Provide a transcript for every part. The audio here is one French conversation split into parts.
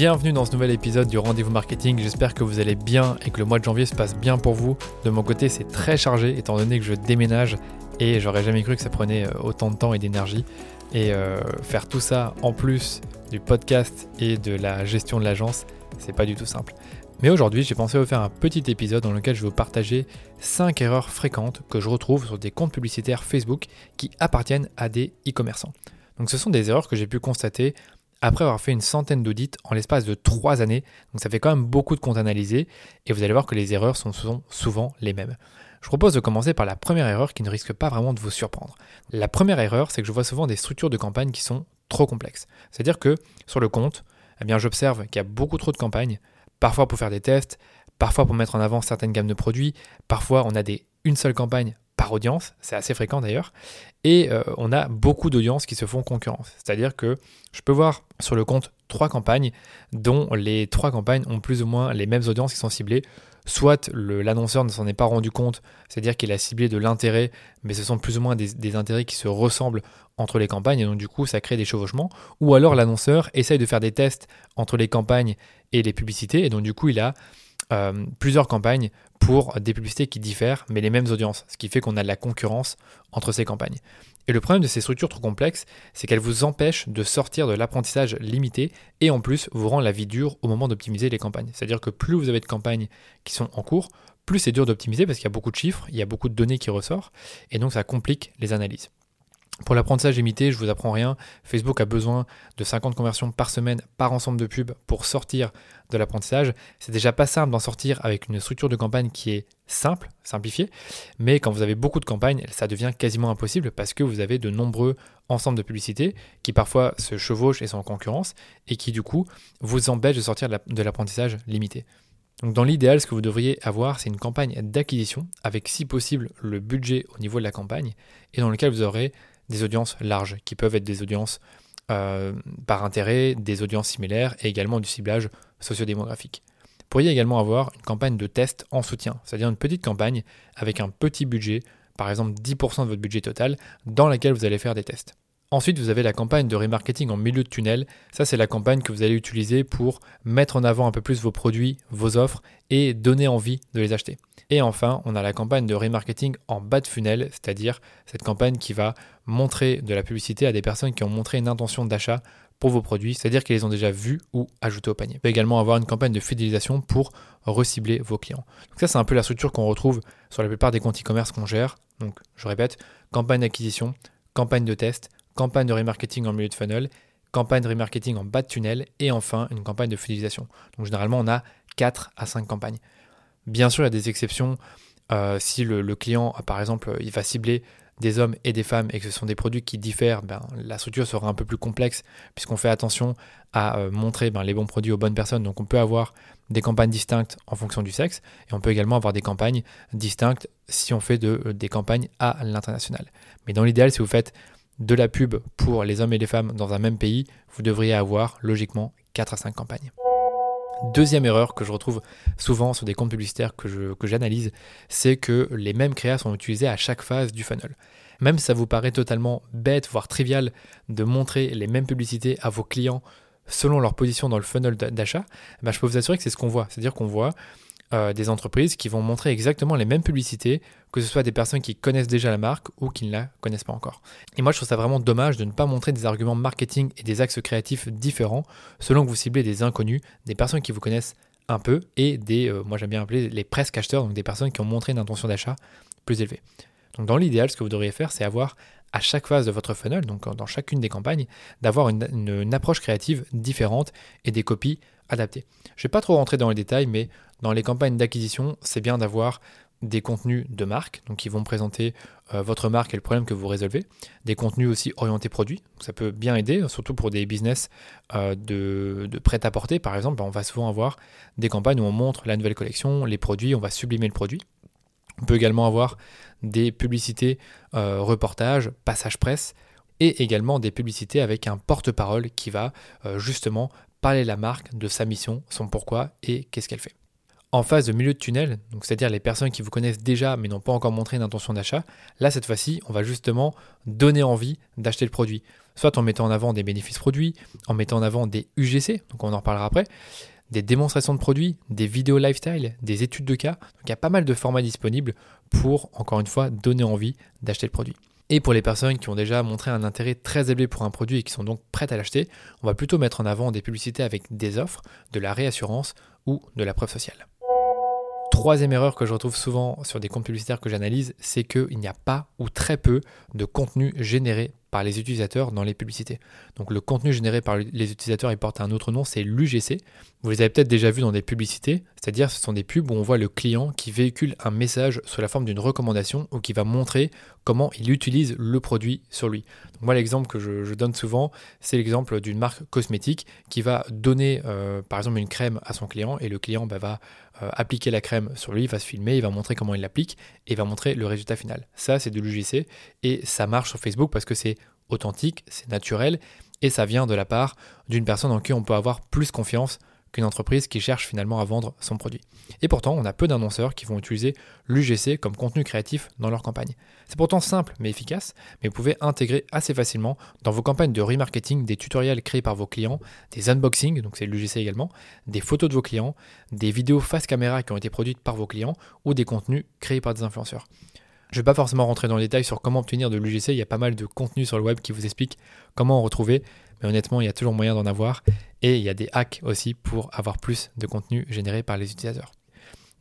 Bienvenue dans ce nouvel épisode du Rendez-vous Marketing. J'espère que vous allez bien et que le mois de janvier se passe bien pour vous. De mon côté, c'est très chargé étant donné que je déménage et j'aurais jamais cru que ça prenait euh, autant de temps et d'énergie. Et euh, faire tout ça en plus du podcast et de la gestion de l'agence, c'est pas du tout simple. Mais aujourd'hui, j'ai pensé vous faire un petit épisode dans lequel je vais vous partager 5 erreurs fréquentes que je retrouve sur des comptes publicitaires Facebook qui appartiennent à des e-commerçants. Donc ce sont des erreurs que j'ai pu constater après avoir fait une centaine d'audits en l'espace de 3 années. Donc ça fait quand même beaucoup de comptes analysés et vous allez voir que les erreurs sont souvent les mêmes. Je propose de commencer par la première erreur qui ne risque pas vraiment de vous surprendre. La première erreur, c'est que je vois souvent des structures de campagne qui sont trop complexes. C'est-à-dire que sur le compte, eh bien j'observe qu'il y a beaucoup trop de campagnes, parfois pour faire des tests, parfois pour mettre en avant certaines gammes de produits, parfois on a une seule campagne par audience, c'est assez fréquent d'ailleurs, et euh, on a beaucoup d'audiences qui se font concurrence. C'est-à-dire que je peux voir sur le compte trois campagnes, dont les trois campagnes ont plus ou moins les mêmes audiences qui sont ciblées. Soit l'annonceur ne s'en est pas rendu compte, c'est-à-dire qu'il a ciblé de l'intérêt, mais ce sont plus ou moins des, des, intérêts qui se ressemblent entre les campagnes, et donc du coup ça crée des chevauchements. Ou alors l'annonceur essaye de faire des tests entre les campagnes et les publicités, et donc du coup il a euh, plusieurs campagnes pour des publicités qui diffèrent, mais les mêmes audiences, ce qui fait qu'on a de la concurrence entre ces campagnes. Et le problème de ces structures trop complexes, c'est qu'elles vous empêchent de sortir de l'apprentissage limité et en plus vous rend la vie dure au moment d'optimiser les campagnes. C'est-à-dire que plus vous avez de campagnes qui sont en cours, plus c'est dur d'optimiser parce qu'il y a beaucoup de chiffres, il y a beaucoup de données qui ressortent et donc ça complique les analyses. Pour l'apprentissage limité, je vous apprends rien. Facebook a besoin de 50 conversions par semaine par ensemble de pubs pour sortir de l'apprentissage. C'est déjà pas simple d'en sortir avec une structure de campagne qui est simple, simplifiée, mais quand vous avez beaucoup de campagnes, ça devient quasiment impossible parce que vous avez de nombreux ensembles de publicités qui parfois se chevauchent et sont en concurrence et qui du coup vous empêchent de sortir de l'apprentissage limité. Donc dans l'idéal, ce que vous devriez avoir, c'est une campagne d'acquisition avec si possible le budget au niveau de la campagne et dans lequel vous aurez des audiences larges, qui peuvent être des audiences euh, par intérêt, des audiences similaires et également du ciblage sociodémographique. Vous pourriez également avoir une campagne de test en soutien, c'est-à-dire une petite campagne avec un petit budget, par exemple 10% de votre budget total, dans laquelle vous allez faire des tests. Ensuite, vous avez la campagne de remarketing en milieu de tunnel. Ça, c'est la campagne que vous allez utiliser pour mettre en avant un peu plus vos produits, vos offres et donner envie de les acheter. Et enfin, on a la campagne de remarketing en bas de funnel, c'est-à-dire cette campagne qui va montrer de la publicité à des personnes qui ont montré une intention d'achat pour vos produits, c'est-à-dire qu'ils les ont déjà vus ou ajoutés au panier. Vous pouvez également avoir une campagne de fidélisation pour recibler vos clients. Donc ça, c'est un peu la structure qu'on retrouve sur la plupart des comptes e-commerce qu'on gère. Donc, je répète, campagne d'acquisition, campagne de test, campagne de remarketing en milieu de funnel, campagne de remarketing en bas de tunnel et enfin une campagne de fidélisation. Donc généralement on a 4 à 5 campagnes. Bien sûr il y a des exceptions euh, si le, client par exemple il va cibler des hommes et des femmes et que ce sont des produits qui diffèrent, ben, la structure sera un peu plus complexe puisqu'on fait attention à euh, montrer ben, les bons produits aux bonnes personnes. Donc on peut avoir des campagnes distinctes en fonction du sexe et on peut également avoir des campagnes distinctes si on fait de, euh, des campagnes à l'international. Mais dans l'idéal, si vous faites de la pub pour les hommes et les femmes dans un même pays, vous devriez avoir logiquement 4 à 5 campagnes. Deuxième erreur que je retrouve souvent sur des comptes publicitaires que, j'analyse, c'est que les mêmes créas sont utilisés à chaque phase du funnel. Même si ça vous paraît totalement bête, voire trivial, de montrer les mêmes publicités à vos clients selon leur position dans le funnel d'achat, ben je peux vous assurer que c'est ce qu'on voit. C'est-à-dire qu'on voit euh, des entreprises qui vont montrer exactement les mêmes publicités, que ce soit des personnes qui connaissent déjà la marque ou qui ne la connaissent pas encore. Et moi, je trouve ça vraiment dommage de ne pas montrer des arguments marketing et des axes créatifs différents selon que vous ciblez des inconnus, des personnes qui vous connaissent un peu et des, euh, moi j'aime bien appeler les presque acheteurs, donc des personnes qui ont montré une intention d'achat plus élevée. Donc dans l'idéal, ce que vous devriez faire, c'est avoir à chaque phase de votre funnel, donc dans chacune des campagnes, d'avoir une, une, approche créative différente et des copies adaptées. Je ne vais pas trop rentrer dans les détails, mais dans les campagnes d'acquisition, c'est bien d'avoir des contenus de marque, donc qui vont présenter euh, votre marque et le problème que vous résolvez, des contenus aussi orientés produits, ça peut bien aider, surtout pour des business euh, de, prêt-à-porter par exemple, ben, on va souvent avoir des campagnes où on montre la nouvelle collection, les produits, on va sublimer le produit. On peut également avoir des publicités euh, reportages, passage presse, et également des publicités avec un porte-parole qui va justement parler la marque, de sa mission, son pourquoi et qu'est-ce qu'elle fait. En phase de milieu de tunnel, c'est-à-dire les personnes qui vous connaissent déjà mais n'ont pas encore montré une intention d'achat, là cette fois-ci, on va justement donner envie d'acheter le produit. Soit en mettant en avant des bénéfices produits, en mettant en avant des UGC, donc on en reparlera après, des démonstrations de produits, des vidéos lifestyle, des études de cas. Donc il y a pas mal de formats disponibles pour, encore une fois, donner envie d'acheter le produit. Et pour les personnes qui ont déjà montré un intérêt très élevé pour un produit et qui sont donc prêtes à l'acheter, on va plutôt mettre en avant des publicités avec des offres, de la réassurance ou de la preuve sociale. Troisième erreur que je retrouve souvent sur des comptes publicitaires que j'analyse, c'est qu'il n'y a pas ou très peu de contenu généré par les utilisateurs dans les publicités. Donc le contenu généré par les utilisateurs, il porte un autre nom, c'est l'UGC. Vous les avez peut-être déjà vus dans des publicités, c'est-à-dire ce sont des pubs où on voit le client qui véhicule un message sous la forme d'une recommandation ou qui va montrer comment il utilise le produit sur lui. Moi l'exemple que je, donne souvent, c'est l'exemple d'une marque cosmétique qui va donner euh, par exemple une crème à son client et le client bah, va euh, appliquer la crème sur lui, il va se filmer, il va montrer comment il l'applique et il va montrer le résultat final. Ça c'est de l'UGC et ça marche sur Facebook parce que c'est authentique, c'est naturel, et ça vient de la part d'une personne en qui on peut avoir plus confiance qu'une entreprise qui cherche finalement à vendre son produit. Et pourtant, on a peu d'annonceurs qui vont utiliser l'UGC comme contenu créatif dans leur campagne. C'est pourtant simple mais efficace, mais vous pouvez intégrer assez facilement dans vos campagnes de remarketing des tutoriels créés par vos clients, des unboxings, donc c'est l'UGC également, des photos de vos clients, des vidéos face caméra qui ont été produites par vos clients ou des contenus créés par des influenceurs. Je ne vais pas forcément rentrer dans les détails sur comment obtenir de l'UGC, il y a pas mal de contenu sur le web qui vous explique comment en retrouver, mais honnêtement, il y a toujours moyen d'en avoir, et il y a des hacks aussi pour avoir plus de contenu généré par les utilisateurs.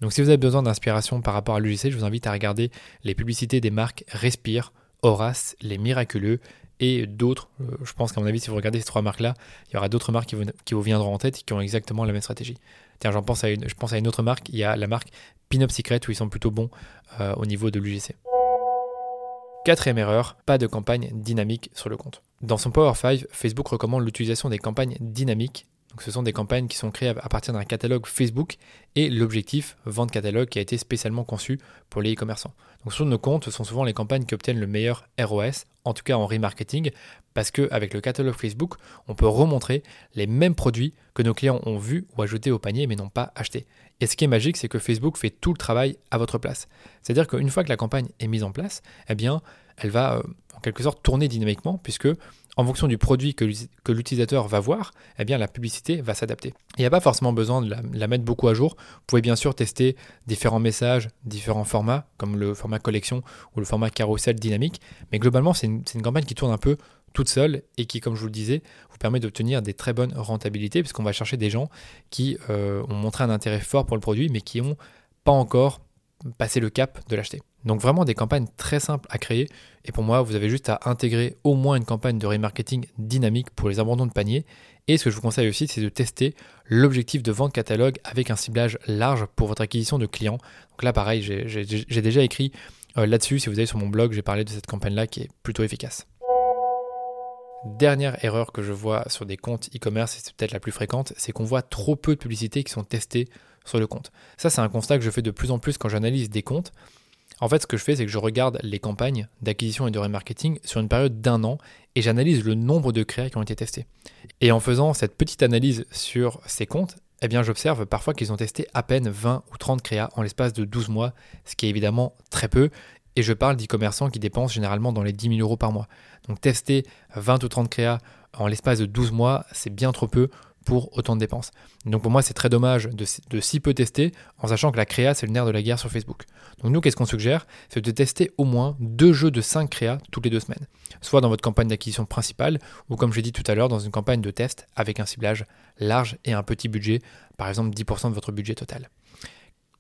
Donc si vous avez besoin d'inspiration par rapport à l'UGC, je vous invite à regarder les publicités des marques Respire, Horace, Les Miraculeux et d'autres. Euh, je pense qu'à mon avis, si vous regardez ces trois marques-là, il y aura d'autres marques qui vous, viendront en tête et qui ont exactement la même stratégie. Tiens, j'en pense à une, je pense à une autre marque, il y a la marque Pin-Up Secret où ils sont plutôt bons euh, au niveau de l'UGC. Quatrième erreur, pas de campagne dynamique sur le compte. Dans son Power 5, Facebook recommande l'utilisation des campagnes dynamiques. Donc ce sont des campagnes qui sont créées à partir d'un catalogue Facebook et l'objectif vente catalogue qui a été spécialement conçu pour les e-commerçants. Donc sur nos comptes, ce sont souvent les campagnes qui obtiennent le meilleur ROS, en tout cas en remarketing, parce qu'avec le catalogue Facebook, on peut remontrer les mêmes produits que nos clients ont vus ou ajoutés au panier mais n'ont pas acheté. Et ce qui est magique, c'est que Facebook fait tout le travail à votre place. C'est-à-dire qu'une fois que la campagne est mise en place, eh bien, elle va euh, en quelque sorte tourner dynamiquement puisque en fonction du produit que l'utilisateur va voir, eh bien la publicité va s'adapter. Il n'y a pas forcément besoin de la, mettre beaucoup à jour. Vous pouvez bien sûr tester différents messages, différents formats, comme le format collection ou le format carousel dynamique, mais globalement c'est une, campagne qui tourne un peu toute seule et qui, comme je vous le disais, vous permet d'obtenir des très bonnes rentabilités puisqu'on va chercher des gens qui euh, ont montré un intérêt fort pour le produit mais qui n'ont pas encore passé le cap de l'acheter. Donc vraiment des campagnes très simples à créer et pour moi vous avez juste à intégrer au moins une campagne de remarketing dynamique pour les abandons de panier et ce que je vous conseille aussi c'est de tester l'objectif de vente catalogue avec un ciblage large pour votre acquisition de clients. Donc là pareil j'ai déjà écrit euh, là-dessus si vous allez sur mon blog j'ai parlé de cette campagne là qui est plutôt efficace. Dernière erreur que je vois sur des comptes e-commerce, et c'est peut-être la plus fréquente, c'est qu'on voit trop peu de publicités qui sont testées sur le compte. Ça, c'est un constat que je fais de plus en plus quand j'analyse des comptes. En fait, ce que je fais, c'est que je regarde les campagnes d'acquisition et de remarketing sur une période d'un an et j'analyse le nombre de créas qui ont été testés. Et en faisant cette petite analyse sur ces comptes, eh bien, j'observe parfois qu'ils ont testé à peine 20 ou 30 créas en l'espace de 12 mois, ce qui est évidemment très peu. Et je parle d'e-commerçants qui dépensent généralement dans les 10 000 euros par mois. Donc tester 20 ou 30 créas en l'espace de 12 mois, c'est bien trop peu pour autant de dépenses. Donc pour moi, c'est très dommage de, si peu tester, en sachant que la créa, c'est le nerf de la guerre sur Facebook. Donc nous, qu'est-ce qu'on suggère? C'est de tester au moins deux jeux de 5 créas toutes les deux semaines. Soit dans votre campagne d'acquisition principale, ou comme j'ai dit tout à l'heure, dans une campagne de test avec un ciblage large et un petit budget, par exemple 10% de votre budget total.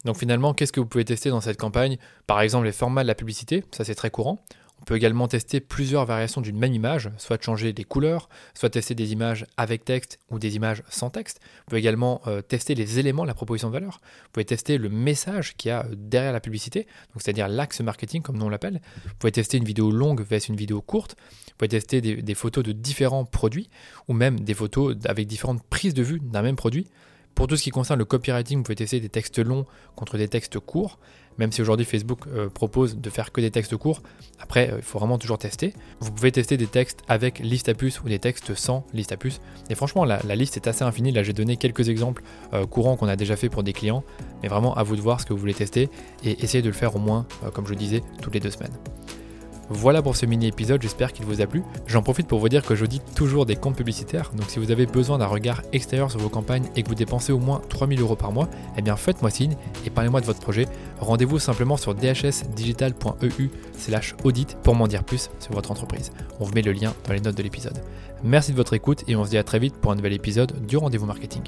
Donc finalement, qu'est-ce que vous pouvez tester dans cette campagne? Par exemple, les formats de la publicité, ça c'est très courant. On peut également tester plusieurs variations d'une même image, soit changer les couleurs, soit tester des images avec texte ou des images sans texte. Vous pouvez également euh, tester les éléments de la proposition de valeur. Vous pouvez tester le message qu'il y a euh, derrière la publicité, c'est-à-dire l'axe marketing comme nous on l'appelle. Vous pouvez tester une vidéo longue versus une vidéo courte. Vous pouvez tester des photos de différents produits ou même des photos avec différentes prises de vue d'un même produit. Pour tout ce qui concerne le copywriting, vous pouvez tester des textes longs contre des textes courts, même si aujourd'hui Facebook euh, propose de faire que des textes courts. Après, euh, il faut vraiment toujours tester. Vous pouvez tester des textes avec liste à puce ou des textes sans liste à puce. Et franchement, la, liste est assez infinie. Là, j'ai donné quelques exemples euh, courants qu'on a déjà fait pour des clients, mais vraiment à vous de voir ce que vous voulez tester et essayez de le faire au moins, comme je disais, toutes les deux semaines. Voilà pour ce mini épisode, j'espère qu'il vous a plu. J'en profite pour vous dire que j'audite toujours des comptes publicitaires, donc si vous avez besoin d'un regard extérieur sur vos campagnes et que vous dépensez au moins 3000 euros par mois, eh bien faites-moi signe et parlez-moi de votre projet. Rendez-vous simplement sur dhsdigital.eu slash audit pour m'en dire plus sur votre entreprise. On vous met le lien dans les notes de l'épisode. Merci de votre écoute et on se dit à très vite pour un nouvel épisode du rendez-vous marketing.